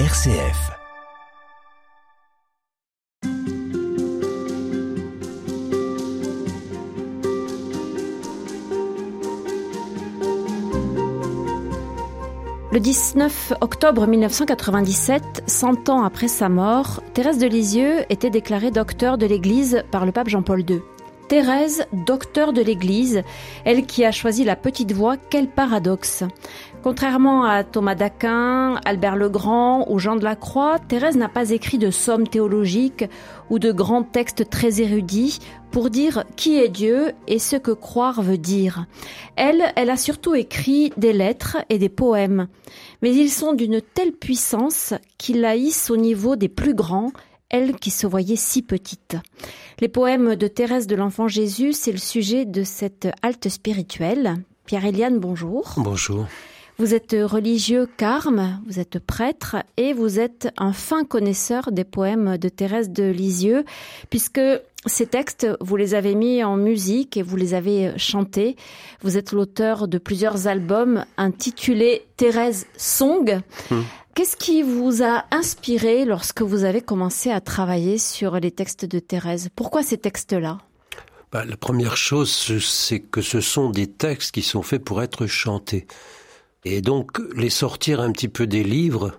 RCF. Le 19 octobre 1997, 100 ans après sa mort, Thérèse de Lisieux était déclarée docteur de l'Église par le pape Jean-Paul II. Thérèse, docteur de l'Église, elle qui a choisi la petite voie, quel paradoxe. Contrairement à Thomas d'Aquin, Albert le Grand ou Jean de la Croix, Thérèse n'a pas écrit de sommes théologiques ou de grands textes très érudits pour dire qui est Dieu et ce que croire veut dire. Elle, elle a surtout écrit des lettres et des poèmes, mais ils sont d'une telle puissance qu'ils la hissent au niveau des plus grands elle qui se voyait si petite. Les poèmes de Thérèse de l'Enfant Jésus, c'est le sujet de cette halte spirituelle. Pierre-Éliane, bonjour. Bonjour. Vous êtes religieux carme, vous êtes prêtre et vous êtes un fin connaisseur des poèmes de Thérèse de Lisieux, puisque ces textes, vous les avez mis en musique et vous les avez chantés. Vous êtes l'auteur de plusieurs albums intitulés Thérèse Song. Hum. Qu'est-ce qui vous a inspiré lorsque vous avez commencé à travailler sur les textes de Thérèse? Pourquoi ces textes-là? Bah, La première chose, c'est que ce sont des textes qui sont faits pour être chantés. Et donc, les sortir un petit peu des livres,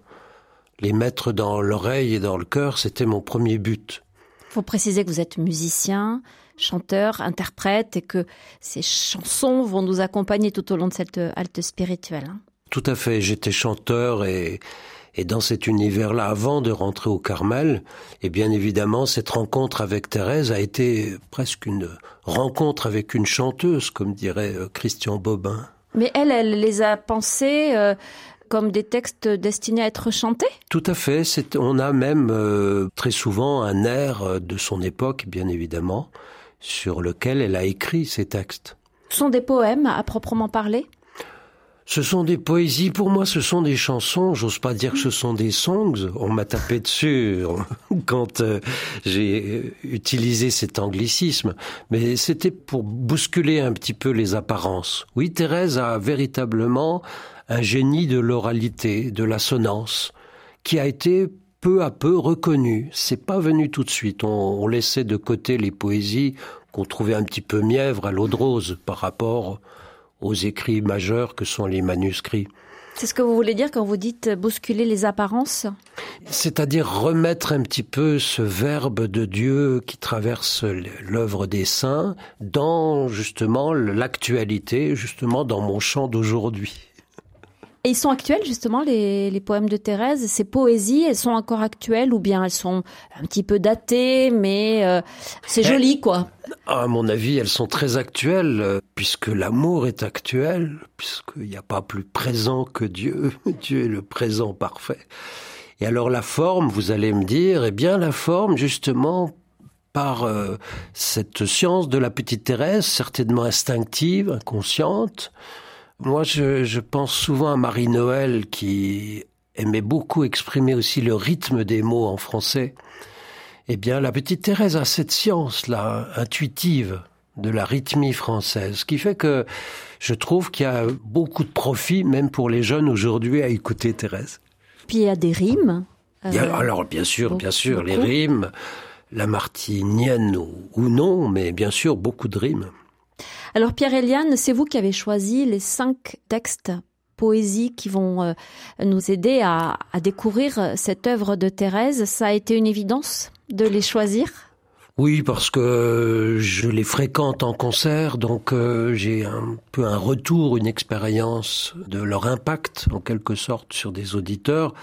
les mettre dans l'oreille et dans le cœur, c'était mon premier but. Il faut préciser que vous êtes musicien, chanteur, interprète et que ces chansons vont nous accompagner tout au long de cette halte spirituelle. Tout à fait. J'étais chanteur et, et dans cet univers-là, avant de rentrer au Carmel, et bien évidemment, cette rencontre avec Thérèse a été presque une rencontre avec une chanteuse, comme dirait euh, Christian Bobin. Mais elle, elle les a pensés euh, comme des textes destinés à être chantés? Tout à fait. On a même euh, très souvent un air de son époque, bien évidemment, sur lequel elle a écrit ces textes. Ce sont des poèmes à proprement parler? Ce sont des poésies, pour moi ce sont des chansons, j'ose pas dire que ce sont des songs, on m'a tapé dessus quand euh, j'ai utilisé cet anglicisme, mais c'était pour bousculer un petit peu les apparences. Oui, Thérèse a véritablement un génie de l'oralité, de l'assonance, qui a été peu à peu reconnu. C'est pas venu tout de suite. On, on laissait de côté les poésies qu'on trouvait un petit peu mièvres à l'eau de rose par rapport aux écrits majeurs que sont les manuscrits. C'est ce que vous voulez dire quand vous dites bousculer les apparences? C'est-à-dire remettre un petit peu ce verbe de Dieu qui traverse l'œuvre des saints dans justement l'actualité, justement dans mon chant d'aujourd'hui. Et ils sont actuels justement les, les, poèmes de Thérèse, ces poésies, elles sont encore actuelles ou bien elles sont un petit peu datées, mais euh, c'est eh, joli quoi. À mon avis, elles sont très actuelles euh, puisque l'amour est actuel, puisqu'il n'y a pas plus présent que Dieu. Dieu est le présent parfait. Et alors la forme, vous allez me dire, eh bien la forme justement par euh, cette science de la petite Thérèse, certainement instinctive, inconsciente, moi, je, pense souvent à Marie-Noël qui aimait beaucoup exprimer aussi le rythme des mots en français. Eh bien, la petite Thérèse a cette science-là, intuitive, de la rythmie française, ce qui fait que je trouve qu'il y a beaucoup de profit, même pour les jeunes aujourd'hui, à écouter Thérèse. Puis il y a des rimes. Euh, alors, bien sûr, bien sûr, les rimes, la martinienne ou non, mais bien sûr, beaucoup de rimes. Alors Pierre-Eliane, c'est vous qui avez choisi les cinq textes poésie qui vont euh, nous aider à, découvrir cette œuvre de Thérèse. Ça a été une évidence de les choisir? Oui, parce que je les fréquente en concert, donc euh, j'ai un peu un retour, une expérience de leur impact, en quelque sorte, sur des auditeurs.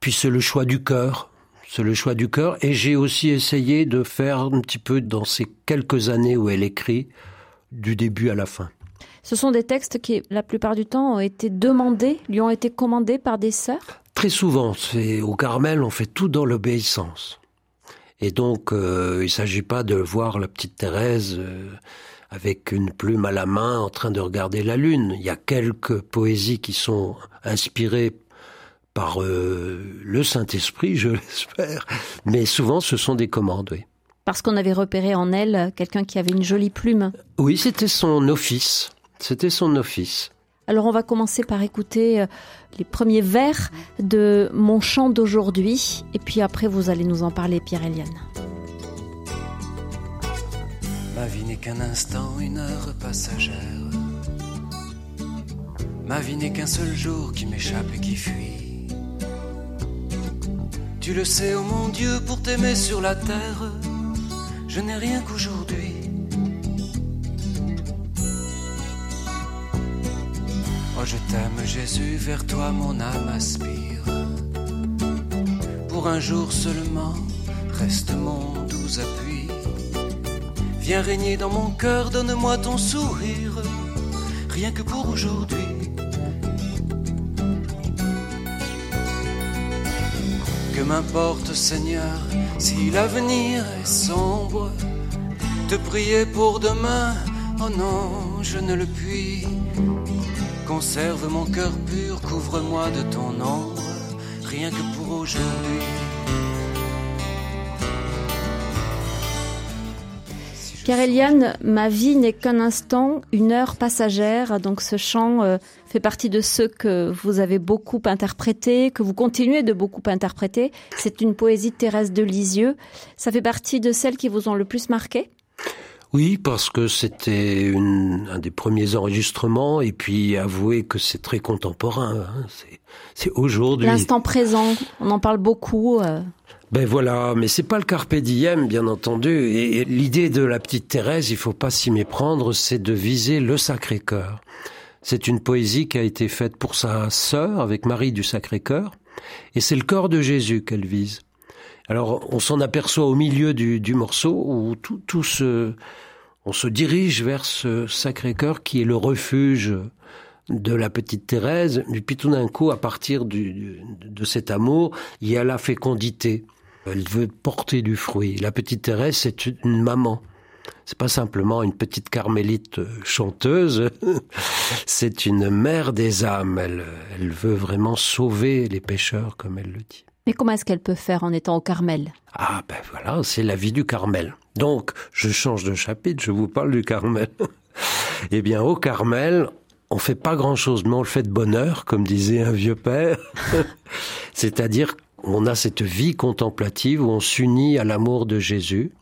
Puis c'est le choix du cœur. C'est le choix du cœur. Et j'ai aussi essayé de faire un petit peu dans ces quelques années où elle écrit, du début à la fin. Ce sont des textes qui, la plupart du temps, ont été demandés, lui ont été commandés par des sœurs? Très souvent. C'est, au Carmel, on fait tout dans l'obéissance. Et donc, euh, il ne s'agit pas de voir la petite Thérèse euh, avec une plume à la main en train de regarder la lune. Il y a quelques poésies qui sont inspirées par euh, le Saint-Esprit, je l'espère. Mais souvent, ce sont des commandes, oui parce qu'on avait repéré en elle quelqu'un qui avait une jolie plume. Oui, c'était son office. C'était son office. Alors on va commencer par écouter euh, les premiers vers de Mon chant d'aujourd'hui, et puis après vous allez nous en parler, Pierre-Eliane. Ma vie n'est qu'un instant, une heure passagère. Ma vie n'est qu'un seul jour qui m'échappe et qui fuit. Tu le sais, oh mon Dieu, pour t'aimer sur la terre, je n'ai rien qu'aujourd'hui. Oh, je t'aime, Jésus, vers toi mon âme aspire. Pour un jour seulement, reste mon doux appui. Viens régner dans mon cœur, donne-moi ton sourire, rien que pour aujourd'hui. Que m'importe, Seigneur, si l'avenir est sombre, te prier pour demain, oh non, je ne le puis. Conserve mon cœur pur, couvre-moi de ton ombre, rien que pour aujourd'hui. Pierre-Eliane, ma vie n'est qu'un instant, une heure passagère. Donc ce chant euh, fait partie de ceux que vous avez beaucoup interprétés, que vous continuez de beaucoup interpréter. C'est une poésie de Thérèse de Lisieux. Ça fait partie de celles qui vous ont le plus marqué? Oui, parce que c'était un des premiers enregistrements, et puis avouer que c'est très contemporain. Hein. C'est aujourd'hui. L'instant présent, on en parle beaucoup. Euh. Ben voilà, mais c'est pas le carpe diem, bien entendu. Et, l'idée de la petite Thérèse, il faut pas s'y méprendre, c'est de viser le Sacré-Cœur. C'est une poésie qui a été faite pour sa sœur avec Marie du Sacré-Cœur, et c'est le corps de Jésus qu'elle vise. Alors, on s'en aperçoit au milieu du, morceau où tout, tout se, on se dirige vers ce Sacré-Cœur qui est le refuge de la petite Thérèse. Et puis tout d'un coup, à partir de cet amour, il y a la fécondité. Elle veut porter du fruit. La petite Thérèse, c'est une maman. C'est pas simplement une petite carmélite chanteuse, c'est une mère des âmes. Elle, elle veut vraiment sauver les pécheurs, comme elle le dit. Mais comment est-ce qu'elle peut faire en étant au Carmel? Ah ben voilà, c'est la vie du Carmel. Donc, je change de chapitre, je vous parle du Carmel. eh bien, au Carmel, on fait pas grand-chose, mais on le fait de bonheur, comme disait un vieux père. C'est-à-dire, on a cette vie contemplative où on s'unit à l'amour de Jésus,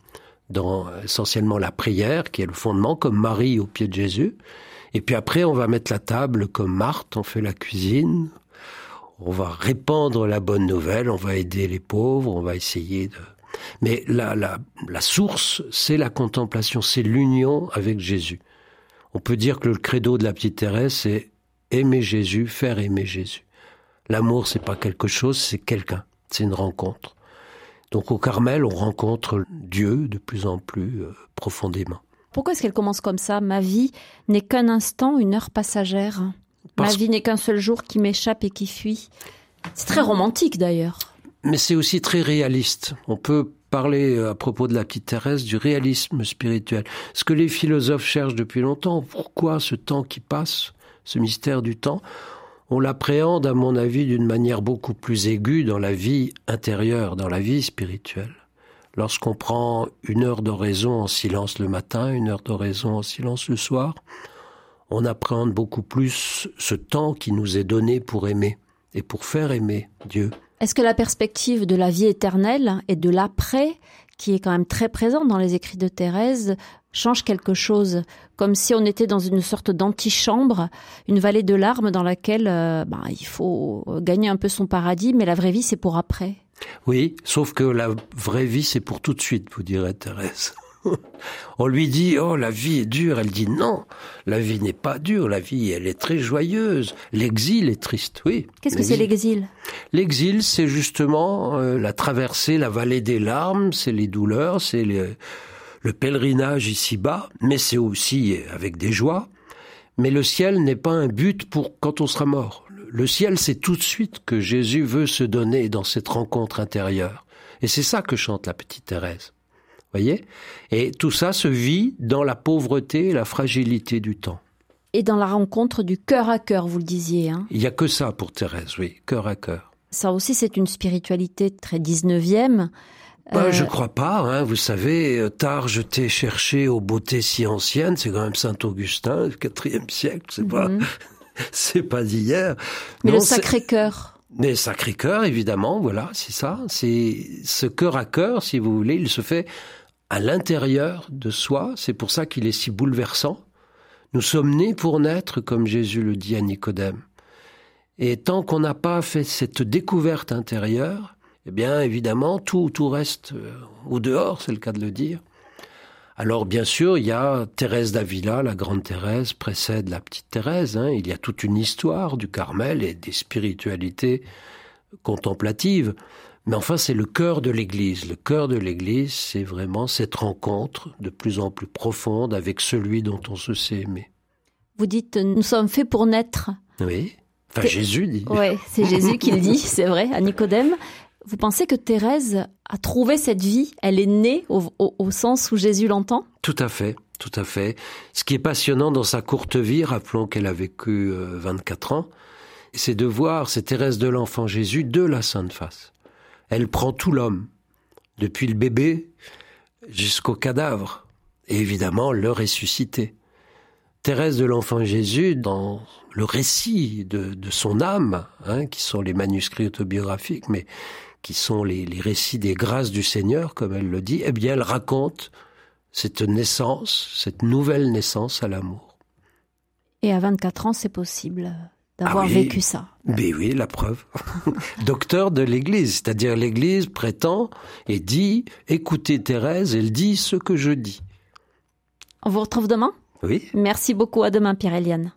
dans essentiellement la prière, qui est le fondement, comme Marie au pied de Jésus. Et puis après, on va mettre la table comme Marthe, on fait la cuisine, on va répandre la bonne nouvelle, on va aider les pauvres, on va essayer de... Mais la, la, la source, c'est la contemplation, c'est l'union avec Jésus. On peut dire que le credo de la petite Thérèse, c'est aimer Jésus, faire aimer Jésus. L'amour, c'est pas quelque chose, c'est quelqu'un, c'est une rencontre. Donc au Carmel, on rencontre Dieu de plus en plus euh, profondément. Pourquoi est-ce qu'elle commence comme ça? Ma vie n'est qu'un instant, une heure passagère. Ma vie n'est qu'un seul jour qui m'échappe et qui fuit. C'est très romantique d'ailleurs. Mais c'est aussi très réaliste. On peut parler euh, à propos de la petite Thérèse du réalisme spirituel. Ce que les philosophes cherchent depuis longtemps, pourquoi ce temps qui passe, ce mystère du temps, on l'appréhende à mon avis d'une manière beaucoup plus aiguë dans la vie intérieure, dans la vie spirituelle. Lorsqu'on prend une heure d'oraison en silence le matin, une heure d'oraison en silence le soir, on appréhende beaucoup plus ce temps qui nous est donné pour aimer et pour faire aimer Dieu. Est-ce que la perspective de la vie éternelle et de l'après, qui est quand même très présente dans les écrits de Thérèse, change quelque chose, comme si on était dans une sorte d'antichambre, une vallée de larmes dans laquelle euh, bah, il faut gagner un peu son paradis, mais la vraie vie c'est pour après? Oui, sauf que la vraie vie c'est pour tout de suite, vous direz Thérèse. On lui dit oh la vie est dure, elle dit non, la vie n'est pas dure, la vie elle est très joyeuse. L'exil est triste, oui. Qu'est-ce que c'est l'exil? L'exil, c'est justement euh, la traversée, la vallée des larmes, c'est les douleurs, c'est le pèlerinage ici-bas, mais c'est aussi avec des joies. Mais le ciel n'est pas un but pour quand on sera mort. Le ciel, c'est tout de suite que Jésus veut se donner dans cette rencontre intérieure. Et c'est ça que chante la petite Thérèse voyez? Et tout ça se vit dans la pauvreté et la fragilité du temps. Et dans la rencontre du cœur à cœur, vous le disiez. Hein? Il n'y a que ça pour Thérèse, oui, cœur à cœur. Ça aussi, c'est une spiritualité très 19e. Bah, euh... Je crois pas, hein. vous savez, euh, tard je t'ai cherché aux beautés si anciennes, c'est quand même Saint Augustin, quatrième siècle, c'est pas... Mhm. c'est pas d'hier. Mais le Sacré-Cœur. Mais Sacré-Cœur, évidemment, voilà, c'est ça. C'est ce cœur à cœur, si vous voulez, il se fait à l'intérieur de soi. C'est pour ça qu'il est si bouleversant. Nous sommes nés pour naître, comme Jésus le dit à Nicodème. Et tant qu'on n'a pas fait cette découverte intérieure, eh bien, évidemment, tout, tout reste euh, au dehors, c'est le cas de le dire. Alors, bien sûr, il y a Thérèse d'Avila, la grande Thérèse, précède la petite Thérèse. Hein. Il y a toute une histoire du Carmel et des spiritualités contemplatives. Mais enfin, c'est le cœur de l'Église. Le cœur de l'Église, c'est vraiment cette rencontre de plus en plus profonde avec celui dont on se sait aimer. Vous dites, nous sommes faits pour naître. Oui. Enfin, Jésus dit. Oui, c'est Jésus qui le dit, c'est vrai, à Nicodème. Vous pensez que Thérèse a trouvé cette vie Elle est née au, sens où Jésus l'entend? Tout à fait, tout à fait. Ce qui est passionnant dans sa courte vie, rappelons qu'elle a vécu 24 euh, ans, c'est de voir cette Thérèse de l'enfant Jésus de la Sainte Face. Elle prend tout l'homme, depuis le bébé jusqu'au cadavre, et évidemment le ressuscité. Thérèse de l'Enfant Jésus, dans le récit de, son âme, hein, qui sont les manuscrits autobiographiques, mais qui sont les, les, récits des grâces du Seigneur, comme elle le dit, eh bien, elle raconte cette naissance, cette nouvelle naissance à l'amour. Et à 24 ans, c'est possible d'avoir ah vécu ça. Mais oui, la preuve. Docteur de l'Église, c'est-à-dire l'Église prétend et dit, écoutez Thérèse, elle dit ce que je dis. On vous retrouve demain? Oui. Merci beaucoup. À demain, Pierre-Eliane.